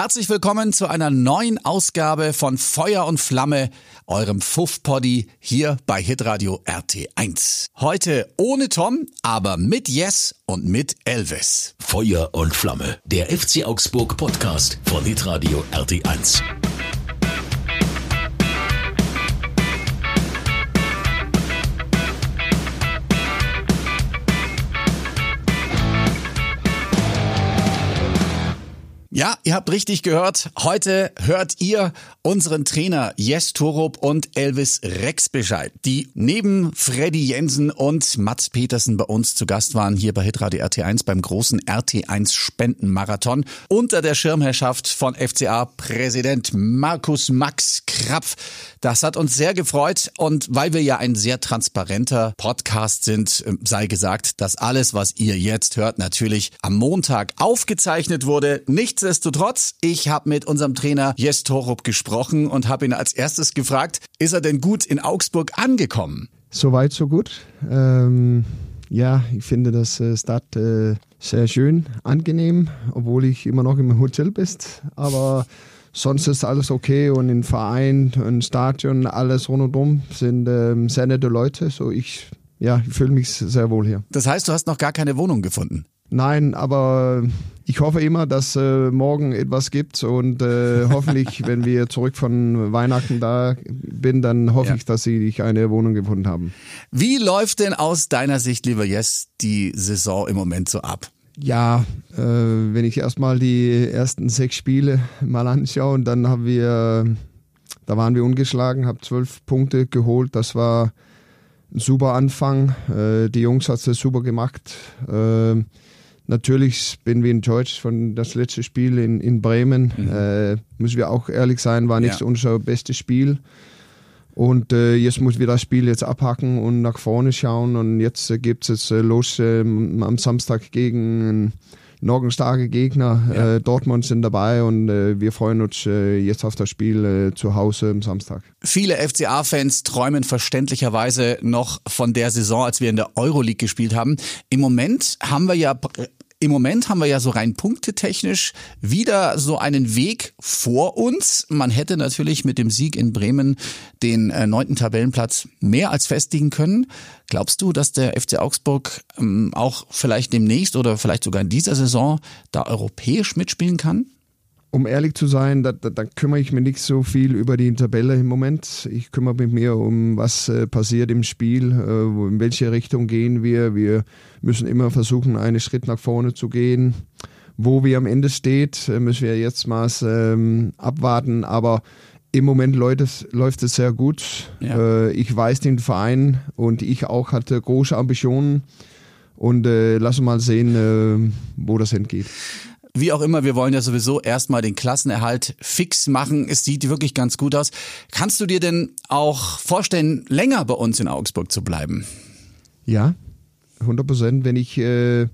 Herzlich willkommen zu einer neuen Ausgabe von Feuer und Flamme, eurem Fuff-Poddy hier bei Hitradio RT1. Heute ohne Tom, aber mit Yes und mit Elvis. Feuer und Flamme, der FC Augsburg Podcast von Hitradio RT1. Ja, ihr habt richtig gehört. Heute hört ihr unseren Trainer Jes Torup und Elvis Rex Bescheid, die neben Freddy Jensen und Mats Petersen bei uns zu Gast waren hier bei Hitradio RT1 beim großen RT1 Spendenmarathon unter der Schirmherrschaft von FCA Präsident Markus Max Krapf. Das hat uns sehr gefreut und weil wir ja ein sehr transparenter Podcast sind, äh, sei gesagt, dass alles, was ihr jetzt hört, natürlich am Montag aufgezeichnet wurde. Nichtsdestotrotz, ich habe mit unserem Trainer Jes Torup gesprochen und habe ihn als erstes gefragt, ist er denn gut in Augsburg angekommen? Soweit, so gut. Ähm, ja, ich finde das äh, Start äh, sehr schön, angenehm, obwohl ich immer noch im Hotel bin. Aber sonst ist alles okay und im Verein, im Stadion, alles rundum sind ähm, sehr nette Leute. So ich, ja, ich fühle mich sehr wohl hier. Das heißt, du hast noch gar keine Wohnung gefunden? Nein, aber ich hoffe immer, dass äh, morgen etwas gibt und äh, hoffentlich, wenn wir zurück von Weihnachten da bin, dann hoffe ja. ich, dass Sie eine Wohnung gefunden haben. Wie läuft denn aus deiner Sicht, lieber Jess, die Saison im Moment so ab? Ja, äh, wenn ich erstmal die ersten sechs Spiele mal anschaue, und dann haben wir, da waren wir ungeschlagen, habe zwölf Punkte geholt. Das war ein super Anfang. Äh, die Jungs hat es super gemacht. Äh, natürlich bin wir enttäuscht von das letzte Spiel in, in Bremen. Mhm. Äh, müssen wir auch ehrlich sein, war nicht ja. unser bestes Spiel. Und äh, jetzt muss wir das Spiel jetzt abhacken und nach vorne schauen. Und jetzt äh, gibt es äh, los äh, am Samstag gegen einen nogenstarke Gegner. Ja. Äh, Dortmund sind dabei und äh, wir freuen uns äh, jetzt auf das Spiel äh, zu Hause am Samstag. Viele FCA-Fans träumen verständlicherweise noch von der Saison, als wir in der Euroleague gespielt haben. Im Moment haben wir ja im Moment haben wir ja so rein punktetechnisch wieder so einen Weg vor uns. Man hätte natürlich mit dem Sieg in Bremen den äh, neunten Tabellenplatz mehr als festigen können. Glaubst du, dass der FC Augsburg ähm, auch vielleicht demnächst oder vielleicht sogar in dieser Saison da europäisch mitspielen kann? Um ehrlich zu sein, da, da, da, kümmere ich mich nicht so viel über die Tabelle im Moment. Ich kümmere mich mehr um, was äh, passiert im Spiel, äh, in welche Richtung gehen wir. Wir müssen immer versuchen, einen Schritt nach vorne zu gehen. Wo wir am Ende steht, äh, müssen wir jetzt mal ähm, abwarten. Aber im Moment läuft es, läuft es sehr gut. Ja. Äh, ich weiß den Verein und ich auch hatte große Ambitionen. Und äh, lass uns mal sehen, äh, wo das hingeht. Wie auch immer, wir wollen ja sowieso erstmal den Klassenerhalt fix machen. Es sieht wirklich ganz gut aus. Kannst du dir denn auch vorstellen, länger bei uns in Augsburg zu bleiben? Ja, 100 Prozent. Wenn ich, äh,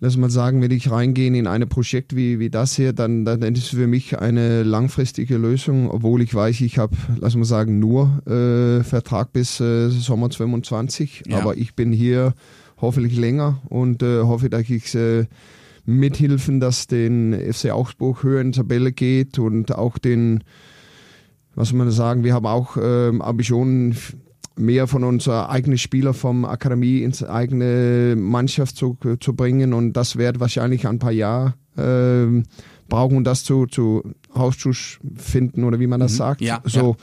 lass mal sagen, wenn ich reingehe in ein Projekt wie, wie das hier, dann, dann ist es für mich eine langfristige Lösung, obwohl ich weiß, ich habe, lass mal sagen, nur äh, Vertrag bis äh, Sommer 2022. Ja. Aber ich bin hier hoffentlich länger und äh, hoffe, dass ich äh, mithelfen, dass den FC Augsburg höher in die Tabelle geht und auch den, was soll man sagen, wir haben auch ähm, Ambitionen, mehr von unserer eigenen Spieler vom Akademie ins eigene Mannschaft zu, zu bringen und das wird wahrscheinlich ein paar Jahre äh, brauchen, um das zu, zu finden oder wie man das mhm. sagt. Ja, so. Ja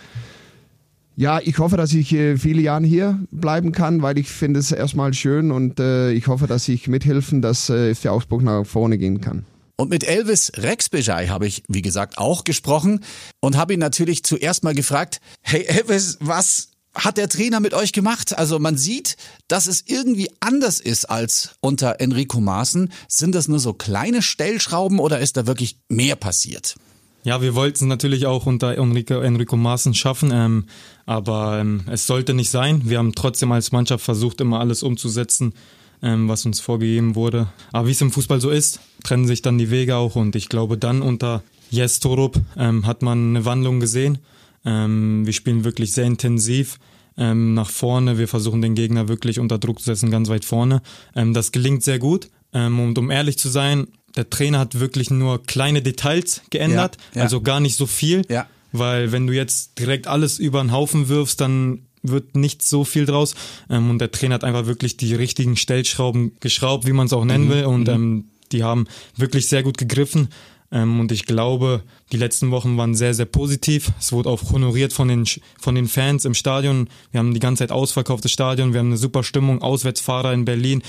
ja, ich hoffe, dass ich äh, viele Jahre hier bleiben kann, weil ich finde es erstmal schön und äh, ich hoffe, dass ich mithelfen, dass äh, FC Augsburg nach vorne gehen kann. Und mit Elvis Rexbejai habe ich, wie gesagt, auch gesprochen und habe ihn natürlich zuerst mal gefragt, hey Elvis, was hat der Trainer mit euch gemacht? Also man sieht, dass es irgendwie anders ist als unter Enrico Maaßen. Sind das nur so kleine Stellschrauben oder ist da wirklich mehr passiert? Ja, wir wollten es natürlich auch unter Enrico, Enrico Maaßen schaffen, ähm, aber ähm, es sollte nicht sein. Wir haben trotzdem als Mannschaft versucht, immer alles umzusetzen, ähm, was uns vorgegeben wurde. Aber wie es im Fußball so ist, trennen sich dann die Wege auch und ich glaube, dann unter Jes Torup ähm, hat man eine Wandlung gesehen. Ähm, wir spielen wirklich sehr intensiv ähm, nach vorne. Wir versuchen den Gegner wirklich unter Druck zu setzen, ganz weit vorne. Ähm, das gelingt sehr gut. Und um ehrlich zu sein, der Trainer hat wirklich nur kleine Details geändert, Ja, ja. also gar nicht so viel. Ja. Weil wenn du jetzt direkt alles über den Haufen wirfst, dann wird nicht so viel draus. Ähm, und der Trainer hat einfach wirklich die richtigen Stellschrauben geschraubt, wie man es auch nennen Mhm. will. Und ähm, die haben wirklich sehr gut gegriffen. Ähm, und ich glaube, die letzten Wochen waren sehr, sehr positiv. Es wurde auch honoriert von den, von den Fans im Stadion. Wir haben die ganze Zeit ausverkauftes Stadion. Wir haben eine super Stimmung. Auswärtsfahrer in Berlin.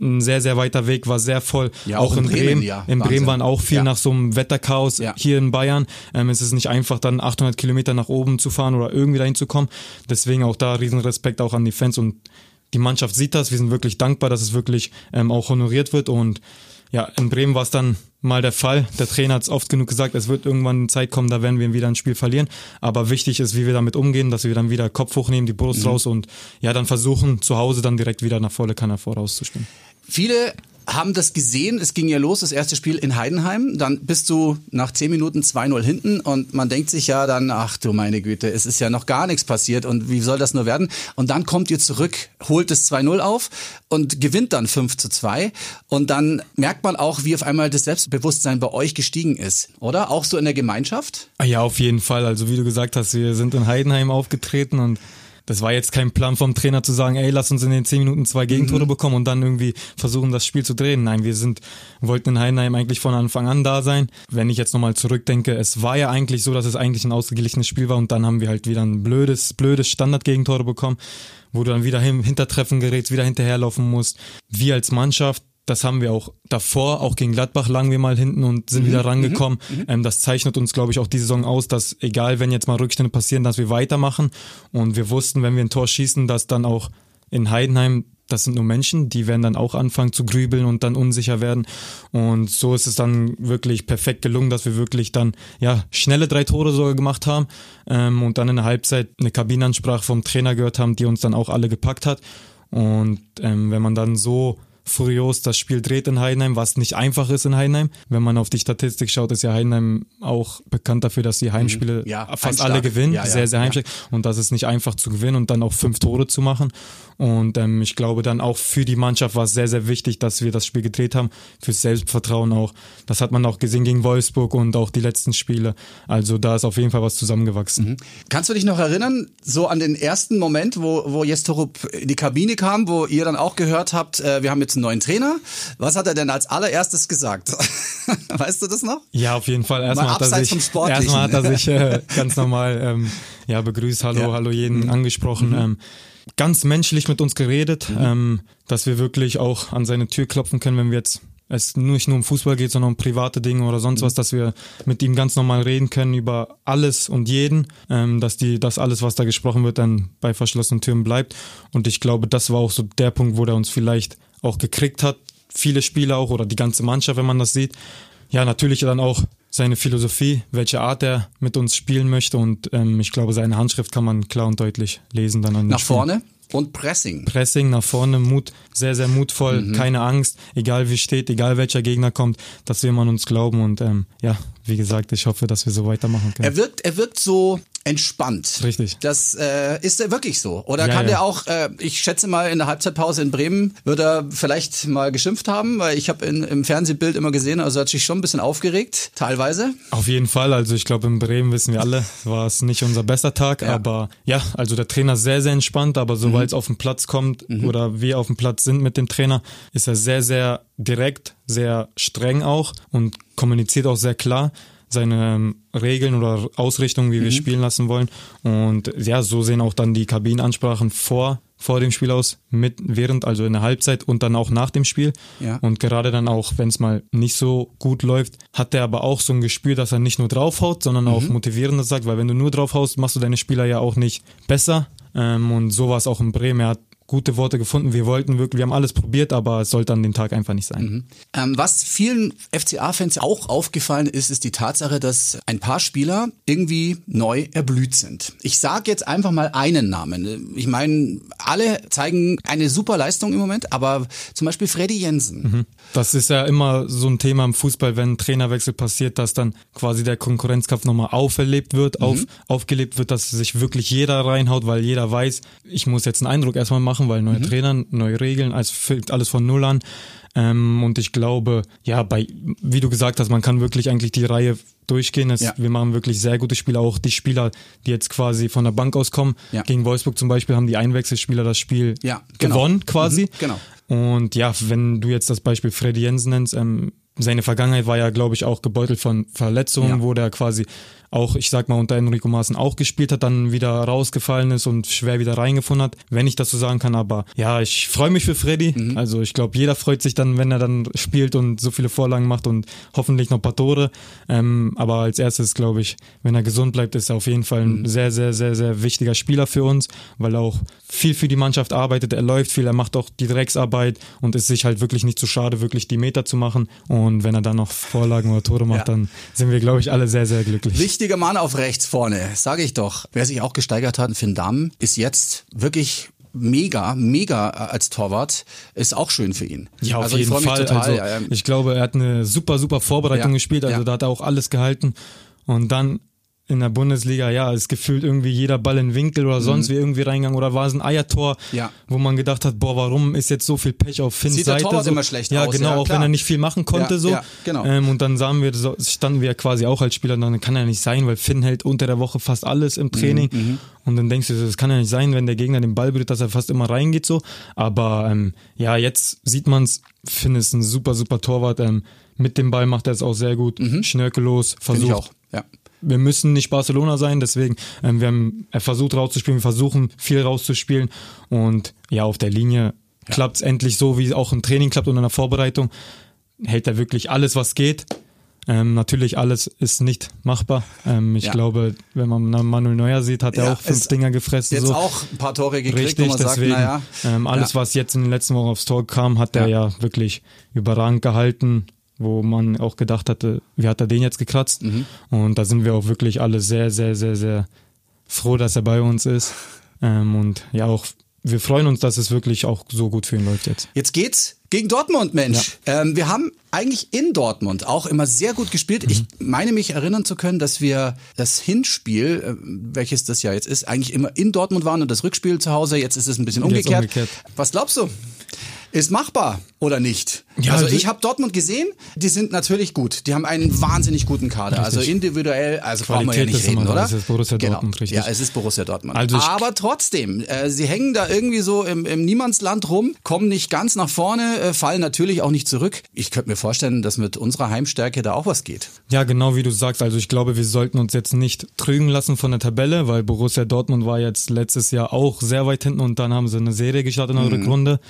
Ein sehr, sehr weiter Weg, war sehr voll. Ja, auch in Bremen, ja. In Wahnsinn. Bremen waren auch viel Ja. nach so einem Wetterchaos Ja. hier in Bayern. Ähm, es ist nicht einfach, dann 800 Kilometer nach oben zu fahren oder irgendwie dahin zu kommen. Deswegen auch da riesen Respekt auch an die Fans und die Mannschaft sieht das. Wir sind wirklich dankbar, dass es wirklich ähm, auch honoriert wird und ja, in Bremen war es dann mal der Fall. Der Trainer hat es oft genug gesagt, es wird irgendwann eine Zeit kommen, da werden wir wieder ein Spiel verlieren. Aber wichtig ist, wie wir damit umgehen, dass wir dann wieder Kopf hochnehmen, die Brust raus und ja, dann versuchen, zu Hause dann direkt wieder nach volle Kanne vorauszuspielen. Viele haben das gesehen. Es ging ja los, das erste Spiel in Heidenheim. Dann bist du nach 10 Minuten 2-0 hinten und man denkt sich ja dann, ach du meine Güte, es ist ja noch gar nichts passiert und wie soll das nur werden? Und dann kommt ihr zurück, holt es 2-0 auf und gewinnt dann 5 zu 2. Und dann merkt man auch, wie auf einmal das Selbstbewusstsein bei euch gestiegen ist, oder? Auch so in der Gemeinschaft? Ah Ja, auf jeden Fall. Also wie du gesagt hast, wir sind in Heidenheim aufgetreten und das war jetzt kein Plan vom Trainer zu sagen, ey, lass uns in den 10 Minuten zwei Gegentore bekommen und dann irgendwie versuchen, das Spiel zu drehen. Nein, wir sind, wollten in Heidenheim eigentlich von Anfang an da sein. Wenn ich jetzt nochmal zurückdenke, es war ja eigentlich so, dass es eigentlich ein ausgeglichenes Spiel war und dann haben wir halt wieder ein blödes, blödes Standardgegentore bekommen, wo du dann wieder im Hintertreffen gerätst, wieder hinterherlaufen musst. Wir als Mannschaft das haben wir auch davor, auch gegen Gladbach lagen wir mal hinten und sind wieder rangekommen. Ähm, das zeichnet uns, glaube ich, auch die Saison aus, dass egal, wenn jetzt mal Rückstände passieren, dass wir weitermachen. Und wir wussten, wenn wir ein Tor schießen, dass dann auch in Heidenheim, das sind nur Menschen, die werden dann auch anfangen zu grübeln und dann unsicher werden. Und so ist es dann wirklich perfekt gelungen, dass wir wirklich dann ja schnelle drei Tore sogar gemacht haben ähm, und dann in der Halbzeit eine Kabinenansprache vom Trainer gehört haben, die uns dann auch alle gepackt hat. Und ähm, wenn man dann so furios das Spiel dreht in Heidenheim, was nicht einfach ist in Heidenheim. Wenn man auf die Statistik schaut, ist ja Heidenheim auch bekannt dafür, dass die Heimspiele Mhm. Ja, fast heimstark. alle gewinnen, Ja, ja, sehr, sehr heimstark. Und das ist nicht einfach zu gewinnen und dann auch fünf Tore zu machen. Und ähm, ich glaube dann auch für die Mannschaft war es sehr, sehr wichtig, dass wir das Spiel gedreht haben. Fürs Selbstvertrauen auch. Das hat man auch gesehen gegen Wolfsburg und auch die letzten Spiele. Also da ist auf jeden Fall was zusammengewachsen. Kannst du dich noch erinnern, so an den ersten Moment, wo, wo Jestorup in die Kabine kam, wo ihr dann auch gehört habt, äh, wir haben jetzt einen neuen Trainer? Was hat er denn als allererstes gesagt? weißt du das noch? Ja, auf jeden Fall. Erstmal Mal hat er abseits sich, erstmal hat er sich äh, ganz normal ähm, ja, begrüßt, hallo, Ja. Mhm. hallo jeden angesprochen. Ähm, ganz menschlich mit uns geredet, Mhm. ähm, dass wir wirklich auch an seine Tür klopfen können, wenn wir jetzt es nicht nur um Fußball geht, sondern um private Dinge oder Mhm. sonst was, dass wir mit ihm ganz normal reden können über alles und jeden, ähm, dass die, dass alles, was da gesprochen wird, dann bei verschlossenen Türen bleibt. Und ich glaube, das war auch so der Punkt, wo der uns vielleicht auch gekriegt hat. Viele Spieler auch oder die ganze Mannschaft, wenn man das sieht. Ja, natürlich dann auch seine Philosophie, welche Art er mit uns spielen möchte und ähm, ich glaube, seine Handschrift kann man klar und deutlich lesen dann an Nach Spielen. vorne und Pressing. Pressing nach vorne, Mut, sehr, sehr mutvoll, Mhm. keine Angst, egal wie steht, egal welcher Gegner kommt, dass wir immer an uns glauben und ähm, ja, wie gesagt, ich hoffe, dass wir so weitermachen können. Er wirkt, er wirkt so entspannt. Richtig. Das äh, ist er wirklich so. Oder Ja, kann ja. der auch, äh, ich schätze mal, in der Halbzeitpause in Bremen wird er vielleicht mal geschimpft haben, weil ich habe im Fernsehbild immer gesehen, also er hat sich schon ein bisschen aufgeregt, teilweise. Auf jeden Fall, also ich glaube in Bremen wissen wir alle, war es nicht unser bester Tag, Ja. aber ja, also der Trainer ist sehr, sehr entspannt, aber sobald es auf den Platz kommt oder wir auf dem Platz sind mit dem Trainer, ist er sehr, sehr direkt, sehr streng auch und kommuniziert auch sehr klar seine ähm, Regeln oder Ausrichtungen, wie wir spielen lassen wollen. Und ja, so sehen auch dann die Kabinenansprachen vor vor dem Spiel aus, mit während, also in der Halbzeit und dann auch nach dem Spiel. Ja. Und gerade dann auch, wenn es mal nicht so gut läuft, hat er aber auch so ein Gespür, dass er nicht nur draufhaut, sondern auch motivierendes sagt, weil wenn du nur draufhaust, machst du deine Spieler ja auch nicht besser. Ähm, und so war es auch in Bremen. Er hat gute Worte gefunden. Wir wollten wirklich, wir haben alles probiert, aber es sollte an dem Tag einfach nicht sein. Ähm, was vielen FCA-Fans auch aufgefallen ist, ist die Tatsache, dass ein paar Spieler irgendwie neu erblüht sind. Ich sage jetzt einfach mal einen Namen. Ich meine, alle zeigen eine super Leistung im Moment, aber zum Beispiel Freddy Jensen. Das ist ja immer so ein Thema im Fußball, wenn ein Trainerwechsel passiert, dass dann quasi der Konkurrenzkampf nochmal auferlebt wird, auf, aufgelebt wird, dass sich wirklich jeder reinhaut, weil jeder weiß, ich muss jetzt einen Eindruck erstmal machen, weil neue Trainer, neue Regeln, als fängt alles von Null an. Ähm, und ich glaube, ja, bei, wie du gesagt hast, man kann wirklich eigentlich die Reihe durchgehen. Es, Ja. Wir machen wirklich sehr gute Spiele, auch die Spieler, die jetzt quasi von der Bank aus kommen. Ja. Gegen Wolfsburg zum Beispiel haben die Einwechselspieler das Spiel Ja, genau. gewonnen quasi. Mhm, genau. Und ja, wenn du jetzt das Beispiel Freddy Jensen nennst, ähm, seine Vergangenheit war ja, glaube ich, auch gebeutelt von Verletzungen, Ja. wo der quasi auch, ich sag mal, unter Enrico Maaßen auch gespielt hat, dann wieder rausgefallen ist und schwer wieder reingefunden hat, wenn ich das so sagen kann. Aber ja, ich freue mich für Freddy. Mhm. Also ich glaube, jeder freut sich dann, wenn er dann spielt und so viele Vorlagen macht und hoffentlich noch ein paar Tore. Ähm, aber als erstes, glaube ich, wenn er gesund bleibt, ist er auf jeden Fall Mhm. ein sehr, sehr, sehr, sehr wichtiger Spieler für uns, weil er auch viel für die Mannschaft arbeitet. Er läuft viel, er macht auch die Drecksarbeit und ist sich halt wirklich nicht zu schade, wirklich die Meter zu machen. Und wenn er dann noch Vorlagen oder Tore macht, Ja. dann sind wir, glaube ich, alle sehr, sehr glücklich. Wichtiger Mann auf rechts vorne, sage ich doch. Wer sich auch gesteigert hat, Finn Damm, ist jetzt wirklich mega, mega als Torwart. Ist auch schön für ihn. Ja, auf also ich jeden Fall. Total, also, ja, ja. ich glaube, er hat eine super, super Vorbereitung Ja, gespielt. Also da hat er auch alles gehalten. Und dann in der Bundesliga, ja, ist gefühlt irgendwie jeder Ball in Winkel oder sonst wie irgendwie reingegangen oder war es ein Eiertor, Mhm. Ja. wo man gedacht hat, boah, warum ist jetzt so viel Pech auf Finns Sieht der Seite? Torwart so. immer schlecht ja, aus, genau, ja, auch klar. wenn er nicht viel machen konnte Ja, so. ja, genau. ähm, und dann sahen wir, so, standen wir quasi auch als Spieler, dann kann ja nicht sein, weil Finn hält unter der Woche fast alles im Training. Mhm, Und dann denkst du, das kann ja nicht sein, wenn der Gegner den Ball berührt, dass er fast immer reingeht so. Aber ähm, ja, jetzt sieht man's. Finn ist ein super, super Torwart. Ähm, mit dem Ball macht er es auch sehr gut. Schnörkellos, Finde versucht. ich auch. Ja. Wir müssen nicht Barcelona sein, deswegen, ähm, wir haben, er versucht rauszuspielen, wir versuchen viel rauszuspielen. Und ja, auf der Linie klappt's endlich so, wie es auch im Training klappt und in der Vorbereitung. Hält er wirklich alles, was geht. Ähm, natürlich, alles ist nicht machbar. Ähm, ich Ja. glaube, wenn man Manuel Neuer sieht, hat er Ja, auch fünf es- Dinger gefressen. Jetzt so. auch ein paar Tore gekriegt, Richtig, man sagt, deswegen, naja. ähm, alles, ja. was jetzt in den letzten Wochen aufs Tor kam, hat er Ja. ja wirklich überragend gehalten, wo man auch gedacht hatte, wie hat er den jetzt gekratzt? Mhm. Und da sind wir auch wirklich alle sehr, sehr, sehr, sehr froh, dass er bei uns ist. Ähm, und ja, auch wir freuen uns, dass es wirklich auch so gut für ihn läuft jetzt. Jetzt geht's gegen Dortmund, Mensch. Ähm, wir haben eigentlich in Dortmund auch immer sehr gut gespielt. Ich meine mich erinnern zu können, dass wir das Hinspiel, äh, welches das ja jetzt ist, eigentlich immer in Dortmund waren und das Rückspiel zu Hause. Jetzt ist es ein bisschen umgekehrt. umgekehrt. Was glaubst du? Ist machbar oder nicht? Ja, also also- ich habe Dortmund gesehen, die sind natürlich gut. Die haben einen wahnsinnig guten Kader. Also individuell, also brauchen wir ja Qualität nicht reden, oder? Das ist Borussia genau. Dortmund, richtig. Ja, es ist Borussia Dortmund. Also Aber trotzdem, äh, sie hängen da irgendwie so im, im Niemandsland rum, kommen nicht ganz nach vorne, äh, fallen natürlich auch nicht zurück. Ich könnte mir vorstellen, dass mit unserer Heimstärke da auch was geht. Ja, genau wie du sagst. Also ich glaube, wir sollten uns jetzt nicht trügen lassen von der Tabelle, weil Borussia Dortmund war jetzt letztes Jahr auch sehr weit hinten und dann haben sie eine Serie gestartet in der Rückrunde,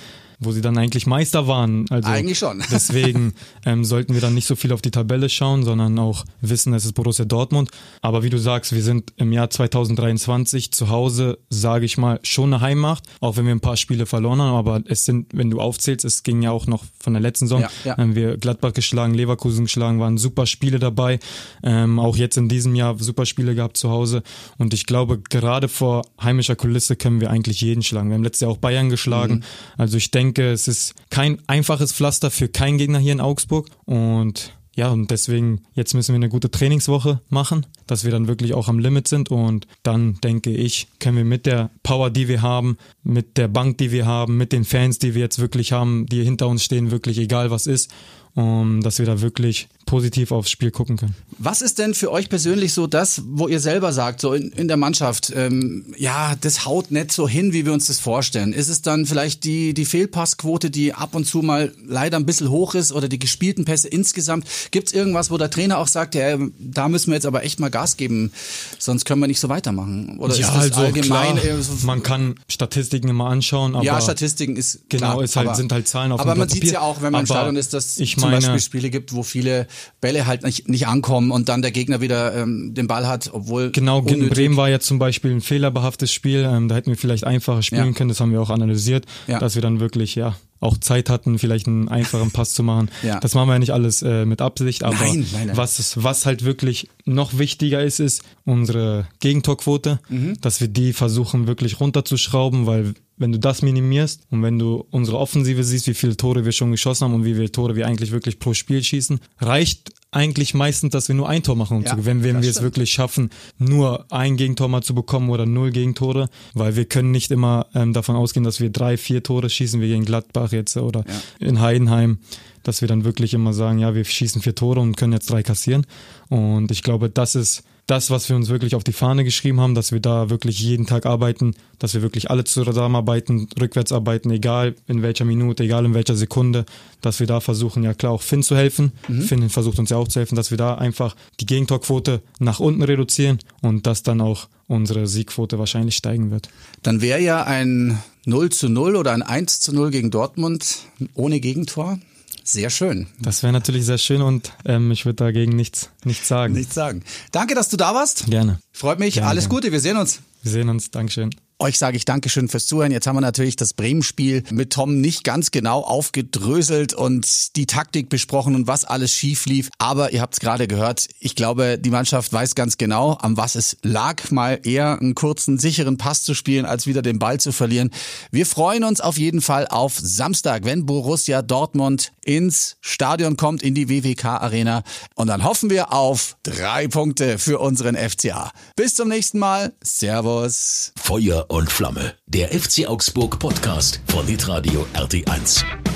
wo sie dann eigentlich Meister waren. Also. Eigentlich schon. Deswegen ähm, sollten wir dann nicht so viel auf die Tabelle schauen, sondern auch wissen, es ist Borussia Dortmund. Aber wie du sagst, wir sind im Jahr 2023 zu Hause, sage ich mal, schon eine Heimmacht, auch wenn wir ein paar Spiele verloren haben. Aber es sind, wenn du aufzählst, es ging ja auch noch von der letzten Saison, Ja, ja. haben wir Gladbach geschlagen, Leverkusen geschlagen, waren super Spiele dabei. Ähm, auch jetzt in diesem Jahr super Spiele gehabt zu Hause. Und ich glaube, gerade vor heimischer Kulisse können wir eigentlich jeden schlagen. Wir haben letztes Jahr auch Bayern geschlagen. Mhm. Also ich denke, es ist kein einfaches Pflaster für keinen Gegner hier in Augsburg. Und ja, und deswegen, jetzt müssen wir eine gute Trainingswoche machen, dass wir dann wirklich auch am Limit sind. Und dann denke ich, können wir mit der Power, die wir haben, mit der Bank, die wir haben, mit den Fans, die wir jetzt wirklich haben, die hinter uns stehen, wirklich egal was ist, um, dass wir da wirklich positiv aufs Spiel gucken können. Was ist denn für euch persönlich so das, wo ihr selber sagt, so in, in der Mannschaft, ähm, ja, das haut nicht so hin, wie wir uns das vorstellen? Ist es dann vielleicht die, die Fehlpassquote, die ab und zu mal leider ein bisschen hoch ist oder die gespielten Pässe insgesamt? Gibt es irgendwas, wo der Trainer auch sagt, ja, da müssen wir jetzt aber echt mal Gas geben, sonst können wir nicht so weitermachen? Oder ist das allgemein klar, eher so, man kann Statistiken immer anschauen, aber ja, Statistiken ist Genau, klar, ist halt, aber, sind halt Zahlen auf Aber man sieht ja auch, wenn man im Stadion ist, dass ich zum meine, Beispiel Spiele gibt, wo viele Bälle halt nicht, nicht ankommen und dann der Gegner wieder ähm, den Ball hat, obwohl Genau, gegen. Bremen war jetzt zum Beispiel ein fehlerbehaftes Spiel. Ähm, da hätten wir vielleicht einfacher spielen Ja. können. Das haben wir auch analysiert, Ja. dass wir dann wirklich ja auch Zeit hatten, vielleicht einen einfachen Pass zu machen. Ja. Das machen wir ja nicht alles äh, mit Absicht, aber Nein, nein, nein. was ist, was halt wirklich noch wichtiger ist, ist unsere Gegentorquote, Mhm. dass wir die versuchen wirklich runterzuschrauben, weil wenn du das minimierst und wenn du unsere Offensive siehst, wie viele Tore wir schon geschossen haben und wie viele Tore wir eigentlich wirklich pro Spiel schießen, reicht eigentlich meistens, dass wir nur ein Tor machen, um Ja, zu gewinnen, wenn wir es stimmt. wirklich schaffen, nur ein Gegentor mal zu bekommen oder null Gegentore, weil wir können nicht immer ähm, davon ausgehen, dass wir drei, vier Tore schießen, wie gegen Gladbach jetzt oder in Heidenheim, dass wir dann wirklich immer sagen, ja, wir schießen vier Tore und können jetzt drei kassieren. Und ich glaube, das ist das, was wir uns wirklich auf die Fahne geschrieben haben, dass wir da wirklich jeden Tag arbeiten, dass wir wirklich alle zusammenarbeiten, rückwärts arbeiten, egal in welcher Minute, egal in welcher Sekunde, dass wir da versuchen, ja klar auch Finn zu helfen. Finn versucht uns ja auch zu helfen, dass wir da einfach die Gegentorquote nach unten reduzieren und dass dann auch unsere Siegquote wahrscheinlich steigen wird. Dann wäre ja ein 0 zu 0 oder ein 1 zu 0 gegen Dortmund ohne Gegentor sehr schön. Das wäre natürlich sehr schön und ähm, ich würde dagegen nichts, nichts sagen. Nichts sagen. Danke, dass du da warst. Gerne. Freut mich. Gerne, Alles gerne. Gute. Wir sehen uns. Wir sehen uns. Dankeschön. Euch sage ich Dankeschön fürs Zuhören. Jetzt haben wir natürlich das Bremen-Spiel mit Tom nicht ganz genau aufgedröselt und die Taktik besprochen und was alles schief lief. Aber ihr habt es gerade gehört. Ich glaube, die Mannschaft weiß ganz genau, an was es lag, mal eher einen kurzen, sicheren Pass zu spielen, als wieder den Ball zu verlieren. Wir freuen uns auf jeden Fall auf Samstag, wenn Borussia Dortmund ins Stadion kommt, in die WWK-Arena. Und dann hoffen wir auf drei Punkte für unseren FCA. Bis zum nächsten Mal. Servus. Feuer und Flamme. Der FC Augsburg Podcast von Hitradio RT1.